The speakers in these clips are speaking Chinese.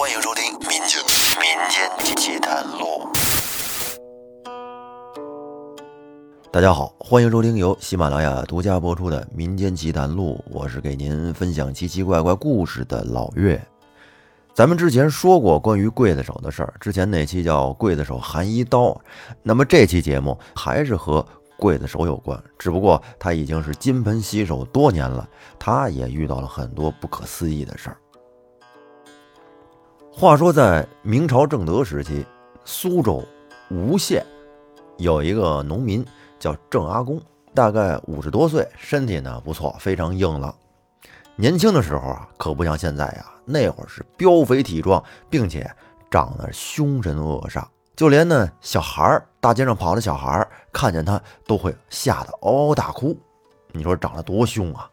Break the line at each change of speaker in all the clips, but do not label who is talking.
欢迎收听《民间民间奇谈录》。大家好，欢迎收听由喜马拉雅独家播出的《民间奇谈录》，我是给您分享奇奇怪怪故事的老岳。咱们之前说过关于刽子手的事儿，之前那期叫《刽子手含一刀》，那么这期节目还是和刽子手有关，只不过他已经是金盆洗手多年了，他也遇到了很多不可思议的事儿。话说在明朝正德时期，苏州吴县有一个农民叫郑阿公，大概五十多岁，身体呢不错，非常硬朗。年轻的时候啊，可不像现在呀，那会儿是膘肥体壮，并且长得凶神恶煞，就连呢小孩儿，大街上跑的小孩儿看见他都会吓得嗷嗷大哭。你说长得多凶啊！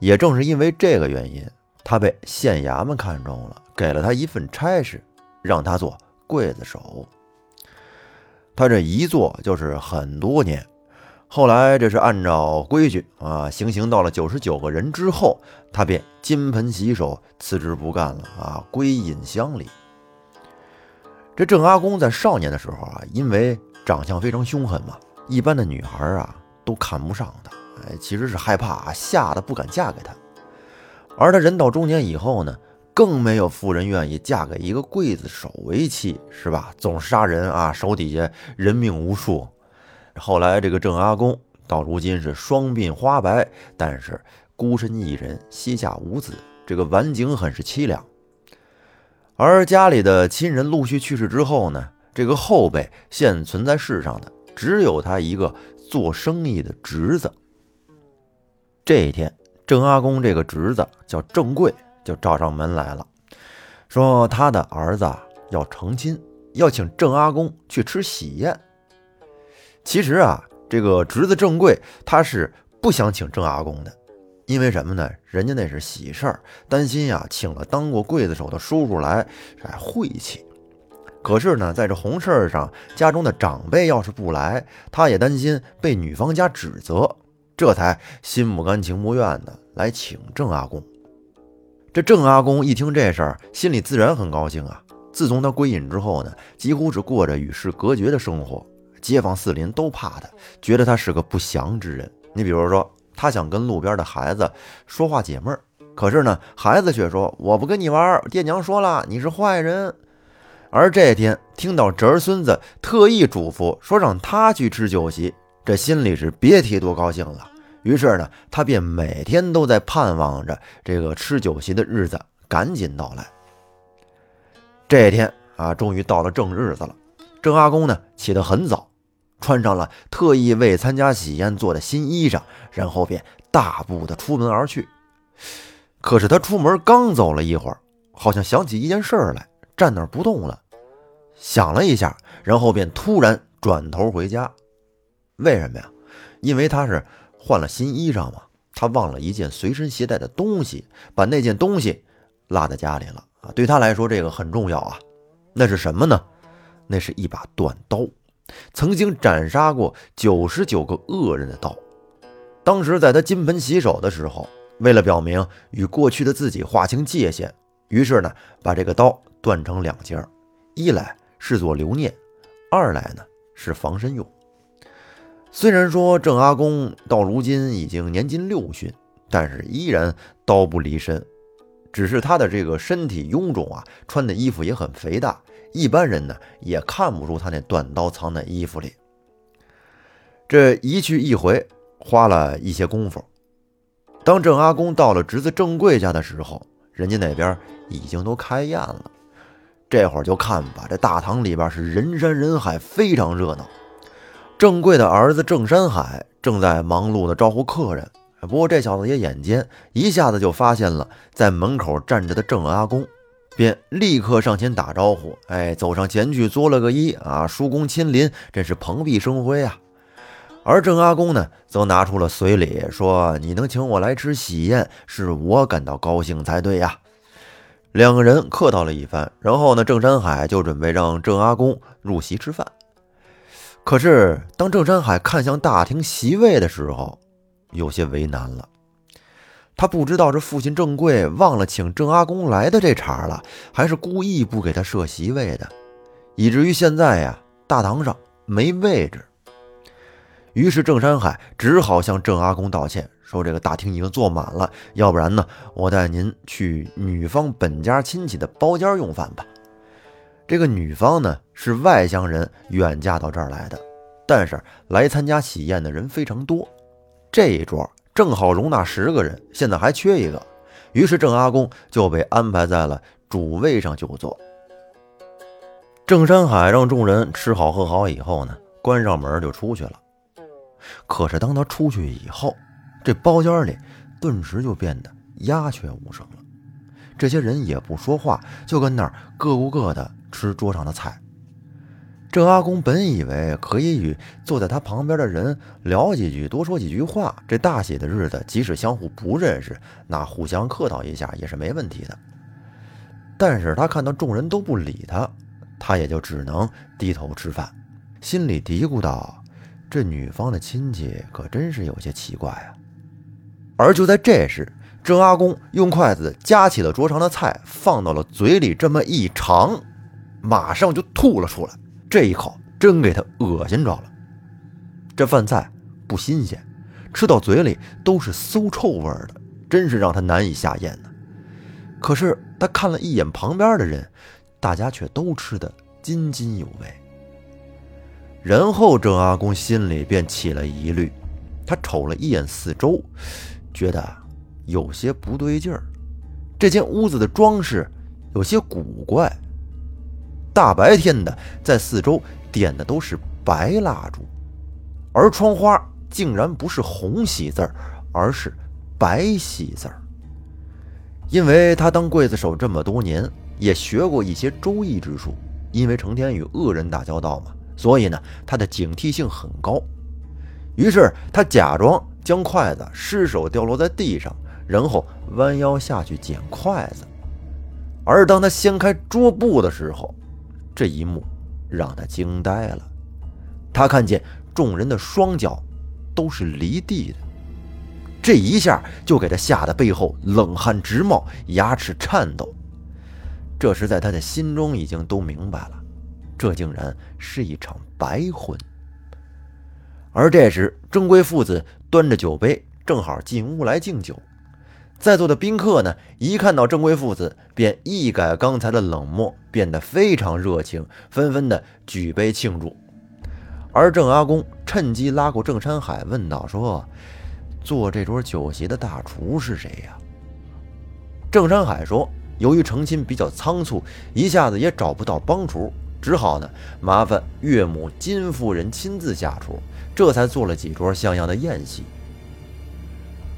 也正是因为这个原因，他被县衙门看中了，给了他一份差事，让他做刽子手。他这一做就是很多年。后来这是按照规矩啊，行刑到了九十九个人之后，他便金盆洗手，辞职不干了啊，归隐乡里。这郑阿公在少年的时候啊，因为长相非常凶狠嘛，一般的女孩啊都看不上他，哎，其实是害怕，吓得不敢嫁给他。而他人到中年以后呢，更没有妇人愿意嫁给一个刽子手为妻，是吧？总杀人啊，手底下人命无数。后来，这个郑阿公到如今是双鬓花白，但是孤身一人，膝下无子，这个晚景很是凄凉。而家里的亲人陆续去世之后呢，这个后辈现存在世上的只有他一个做生意的侄子。这一天，郑阿公这个侄子叫郑贵，就找上门来了，说他的儿子要成亲，要请郑阿公去吃喜宴。其实啊，这个侄子郑贵他是不想请郑阿公的，因为什么呢？人家那是喜事儿，担心呀，请了当过刽子手的叔叔来，哎，晦气。可是呢，在这红事儿上，家中的长辈要是不来，他也担心被女方家指责，这才心不甘情不愿的来请郑阿公。这郑阿公一听这事儿，心里自然很高兴啊。自从他归隐之后呢，几乎是过着与世隔绝的生活。街坊四邻都怕他，觉得他是个不祥之人。你比如说，他想跟路边的孩子说话解闷儿，可是呢，孩子却说：“我不跟你玩，爹娘说了，你是坏人。”而这天听到侄儿孙子特意嘱咐说让他去吃酒席，这心里是别提多高兴了。于是呢，他便每天都在盼望着这个吃酒席的日子赶紧到来。这天啊，终于到了正日子了。郑阿公呢，起得很早。穿上了特意为参加喜宴做的新衣裳，然后便大步的出门而去。可是他出门刚走了一会儿，好像想起一件事来，站那儿不动了。想了一下，然后便突然转头回家。为什么呀？因为他是换了新衣裳嘛，他忘了一件随身携带的东西，把那件东西落在家里了啊！对他来说，这个很重要啊。那是什么呢？那是一把断刀。曾经斩杀过九十九个恶人的刀，当时在他金盆洗手的时候，为了表明与过去的自己划清界限，于是呢，把这个刀断成两截一来是做留念，二来呢是防身用。虽然说郑阿公到如今已经年近六旬，但是依然刀不离身，只是他的这个身体臃肿啊，穿的衣服也很肥大。一般人呢也看不出他那短刀藏在衣服里。这一去一回，花了一些功夫。当郑阿公到了侄子郑贵家的时候，人家那边已经都开宴了。这会儿就看吧，这大堂里边是人山人海，非常热闹。郑贵的儿子郑山海正在忙碌的招呼客人，不过这小子也眼尖，一下子就发现了在门口站着的郑阿公。便立刻上前打招呼，哎，走上前去作了个揖啊，叔公亲临，真是蓬荜生辉啊。而郑阿公呢，则拿出了随礼，说：“你能请我来吃喜宴，是我感到高兴才对呀。”两个人客套了一番，然后呢，郑山海就准备让郑阿公入席吃饭。可是当郑山海看向大厅席位的时候，有些为难了。他不知道是父亲郑贵忘了请郑阿公来的这茬了，还是故意不给他设席位的，以至于现在呀，大堂上没位置。于是郑山海只好向郑阿公道歉，说这个大厅已经坐满了，要不然呢，我带您去女方本家亲戚的包间用饭吧。这个女方呢是外乡人，远嫁到这儿来的，但是来参加喜宴的人非常多，这一桌。正好容纳十个人，现在还缺一个，于是郑阿公就被安排在了主位上就坐。郑山海让众人吃好喝好以后呢，关上门就出去了。可是当他出去以后，这包间里顿时就变得鸦雀无声了。这些人也不说话，就跟那儿各顾各的吃桌上的菜。郑阿公本以为可以与坐在他旁边的人聊几句，多说几句话。这大喜的日子，即使相互不认识，那互相客套一下也是没问题的。但是他看到众人都不理他，他也就只能低头吃饭，心里嘀咕道：“这女方的亲戚可真是有些奇怪啊。”而就在这时，郑阿公用筷子夹起了桌上的菜，放到了嘴里，这么一尝，马上就吐了出来。这一口真给他恶心着了，这饭菜不新鲜，吃到嘴里都是馊臭味的，真是让他难以下咽呢。可是他看了一眼旁边的人，大家却都吃得津津有味。然后郑阿公心里便起了疑虑，他瞅了一眼四周，觉得有些不对劲儿。这间屋子的装饰有些古怪。大白天的，在四周点的都是白蜡烛，而窗花竟然不是红喜字儿，而是白喜字儿。因为他当刽子手这么多年，也学过一些周易之术，因为成天与恶人打交道嘛，所以呢，他的警惕性很高。于是他假装将筷子失手掉落在地上，然后弯腰下去捡筷子。而当他掀开桌布的时候，这一幕让他惊呆了，他看见众人的双脚都是离地的，这一下就给他吓得背后冷汗直冒，牙齿颤抖。这时在他的心中已经都明白了，这竟然是一场白婚。而这时郑贵父子端着酒杯，正好进屋来敬酒。在座的宾客呢，一看到郑贵父子，便一改刚才的冷漠，变得非常热情，纷纷的举杯庆祝。而郑阿公趁机拉过郑山海，问道：“说，做这桌酒席的大厨是谁呀？”郑山海说：“由于成亲比较仓促，一下子也找不到帮厨，只好呢麻烦岳母金夫人亲自下厨，这才做了几桌像样的宴席。”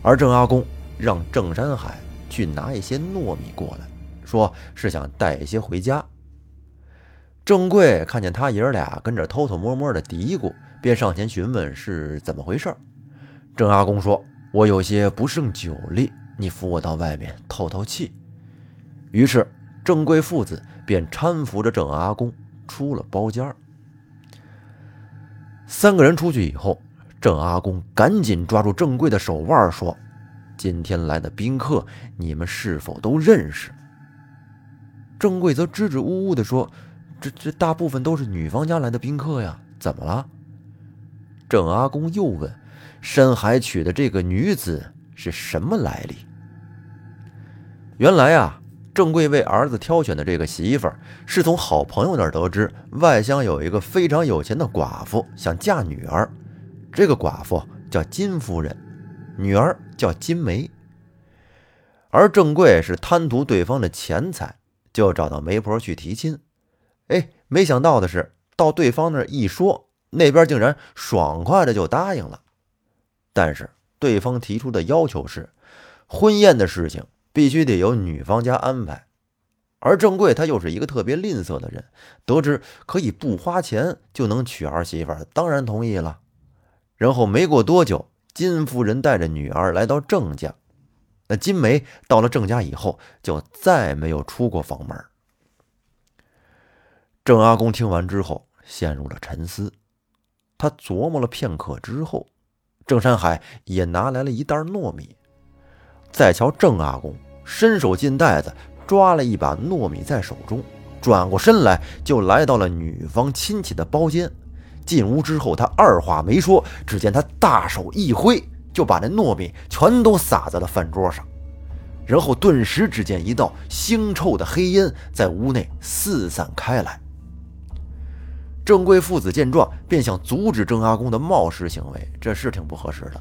而郑阿公。让郑山海去拿一些糯米过来，说是想带一些回家。郑贵看见他爷俩跟着偷偷摸摸的嘀咕，便上前询问是怎么回事。郑阿公说：“我有些不胜酒力，你扶我到外面透透气。”于是郑贵父子便搀扶着郑阿公出了包间。三个人出去以后，郑阿公赶紧抓住郑贵的手腕说。今天来的宾客，你们是否都认识？郑贵则支支吾吾地说：“这这大部分都是女方家来的宾客呀，怎么了？”郑阿公又问：“山海娶的这个女子是什么来历？”原来啊，郑贵为儿子挑选的这个媳妇儿，是从好朋友那儿得知，外乡有一个非常有钱的寡妇想嫁女儿，这个寡妇叫金夫人。女儿叫金梅，而郑贵是贪图对方的钱财，就找到媒婆去提亲。哎，没想到的是，到对方那儿一说，那边竟然爽快的就答应了。但是对方提出的要求是，婚宴的事情必须得由女方家安排。而郑贵他又是一个特别吝啬的人，得知可以不花钱就能娶儿媳妇，当然同意了。然后没过多久。金夫人带着女儿来到郑家，那金梅到了郑家以后，就再没有出过房门。郑阿公听完之后，陷入了沉思。他琢磨了片刻之后，郑山海也拿来了一袋糯米，再瞧郑阿公，伸手进袋子抓了一把糯米在手中，转过身来就来到了女方亲戚的包间。进屋之后，他二话没说，只见他大手一挥，就把那糯米全都撒在了饭桌上，然后顿时只见一道腥臭的黑烟在屋内四散开来。郑贵父子见状，便想阻止郑阿公的冒失行为，这是挺不合适的。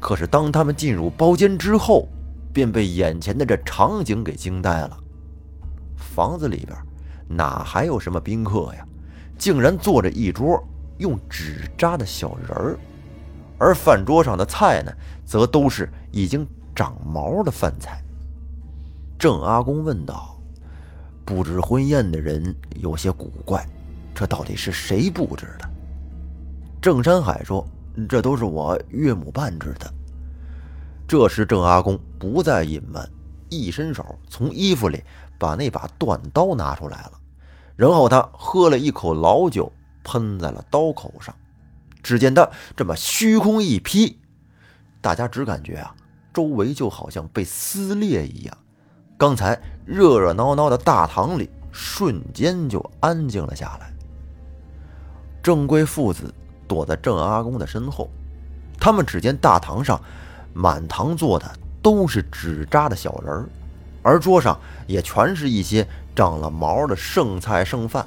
可是当他们进入包间之后，便被眼前的这场景给惊呆了。房子里边哪还有什么宾客呀？竟然坐着一桌用纸扎的小人儿，而饭桌上的菜呢，则都是已经长毛的饭菜。郑阿公问道：“布置婚宴的人有些古怪。”这到底是谁布置的？郑山海说：“这都是我岳母办置的。”这时，郑阿公不再隐瞒，一伸手从衣服里把那把断刀拿出来了，然后他喝了一口老酒，喷在了刀口上。只见他这么虚空一劈，大家只感觉啊，周围就好像被撕裂一样。刚才热热闹闹的大堂里，瞬间就安静了下来。郑贵父子躲在郑阿公的身后，他们只见大堂上满堂坐的都是纸扎的小人儿，而桌上也全是一些长了毛的剩菜剩饭，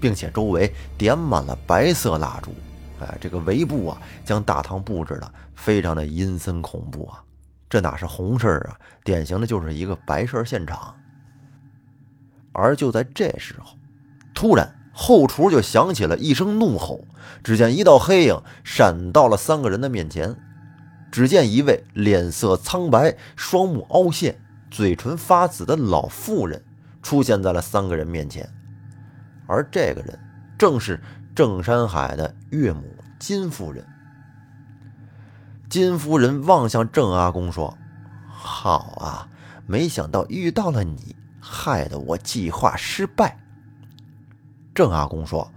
并且周围点满了白色蜡烛。哎，这个围布啊，将大堂布置的非常的阴森恐怖啊！这哪是红事儿啊，典型的就是一个白事儿现场。而就在这时候，突然。后厨就响起了一声怒吼，只见一道黑影闪到了三个人的面前。只见一位脸色苍白、双目凹陷、嘴唇发紫的老妇人出现在了三个人面前，而这个人正是郑山海的岳母金夫人。金夫人望向郑阿公说：“好啊，没想到遇到了你，害得我计划失败。”郑阿公说：“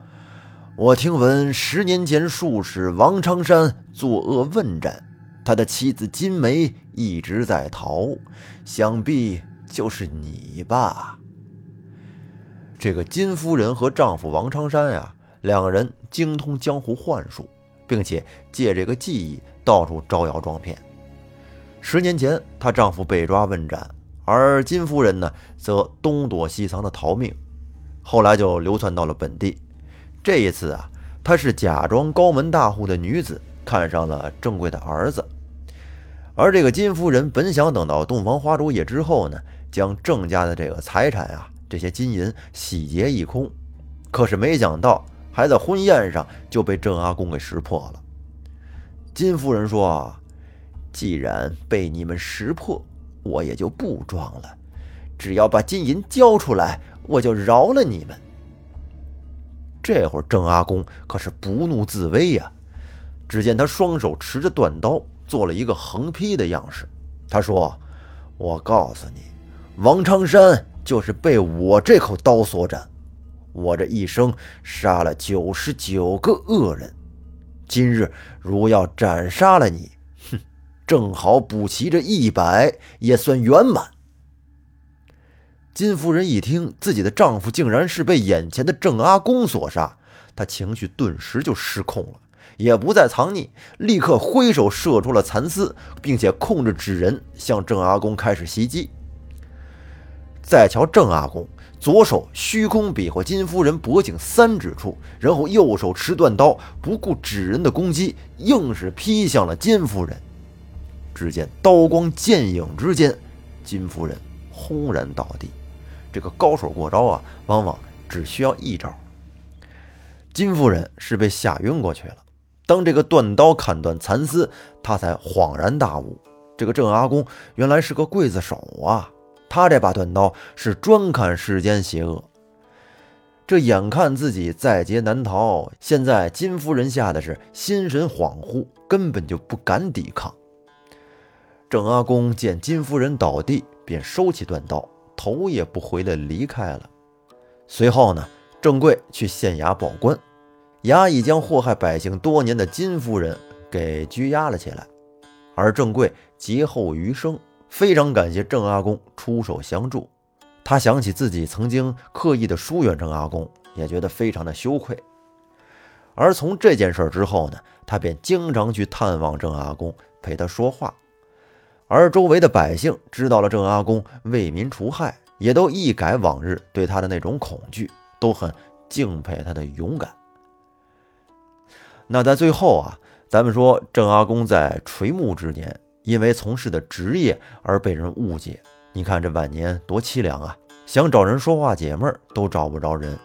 我听闻十年前术士王长山作恶问斩，他的妻子金梅一直在逃，想必就是你吧？”这个金夫人和丈夫王昌山呀，两个人精通江湖幻术，并且借这个技艺到处招摇撞骗。十年前，她丈夫被抓问斩，而金夫人呢，则东躲西藏的逃命。后来就流窜到了本地。这一次啊，她是假装高门大户的女子，看上了郑贵的儿子。而这个金夫人本想等到洞房花烛夜之后呢，将郑家的这个财产啊，这些金银洗劫一空。可是没想到，还在婚宴上就被郑阿公给识破了。金夫人说：“既然被你们识破，我也就不装了，只要把金银交出来。”我就饶了你们。这会儿郑阿公可是不怒自威呀，只见他双手持着断刀，做了一个横劈的样式。他说：“我告诉你，王长山就是被我这口刀所斩。我这一生杀了九十九个恶人，今日如要斩杀了你，哼，正好补齐这一百，也算圆满。”金夫人一听自己的丈夫竟然是被眼前的郑阿公所杀，她情绪顿时就失控了，也不再藏匿，立刻挥手射出了蚕丝，并且控制纸人向郑阿公开始袭击。再瞧郑阿公，左手虚空比划金夫人脖颈三指处，然后右手持断刀，不顾纸人的攻击，硬是劈向了金夫人。只见刀光剑影之间，金夫人轰然倒地。这个高手过招啊，往往只需要一招。金夫人是被吓晕过去了。当这个断刀砍断蚕丝，她才恍然大悟：这个郑阿公原来是个刽子手啊！他这把断刀是专看世间邪恶。这眼看自己在劫难逃，现在金夫人吓得是心神恍惚，根本就不敢抵抗。郑阿公见金夫人倒地，便收起断刀。头也不回地离开了。随后呢，郑贵去县衙报官，衙役将祸害百姓多年的金夫人给拘押了起来，而郑贵劫后余生，非常感谢郑阿公出手相助。他想起自己曾经刻意的疏远郑阿公，也觉得非常的羞愧。而从这件事之后呢，他便经常去探望郑阿公，陪他说话。而周围的百姓知道了郑阿公为民除害，也都一改往日对他的那种恐惧，都很敬佩他的勇敢。那在最后啊，咱们说郑阿公在垂暮之年，因为从事的职业而被人误解。你看这晚年多凄凉啊！想找人说话解闷都找不着人。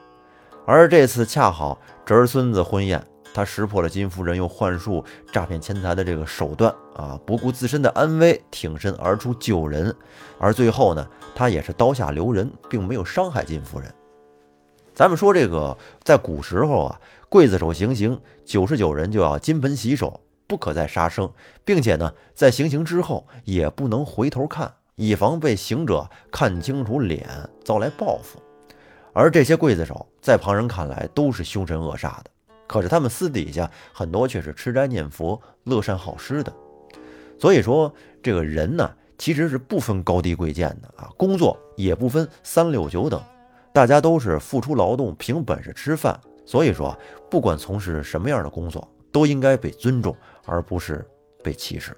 而这次恰好侄儿孙子婚宴，他识破了金夫人用幻术诈骗钱财的这个手段啊，不顾自身的安危，挺身而出救人。而最后呢，他也是刀下留人，并没有伤害金夫人。咱们说这个，在古时候啊，刽子手行刑，九十九人就要金盆洗手，不可再杀生，并且呢，在行刑之后也不能回头看。以防被行者看清楚脸，遭来报复。而这些刽子手在旁人看来都是凶神恶煞的，可是他们私底下很多却是吃斋念佛、乐善好施的。所以说，这个人呢，其实是不分高低贵贱的啊，工作也不分三六九等，大家都是付出劳动，凭本事吃饭。所以说，不管从事什么样的工作，都应该被尊重，而不是被歧视。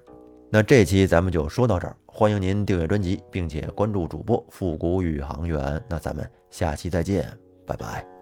那这期咱们就说到这儿，欢迎您订阅专辑，并且关注主播复古宇航员。那咱们下期再见，拜拜。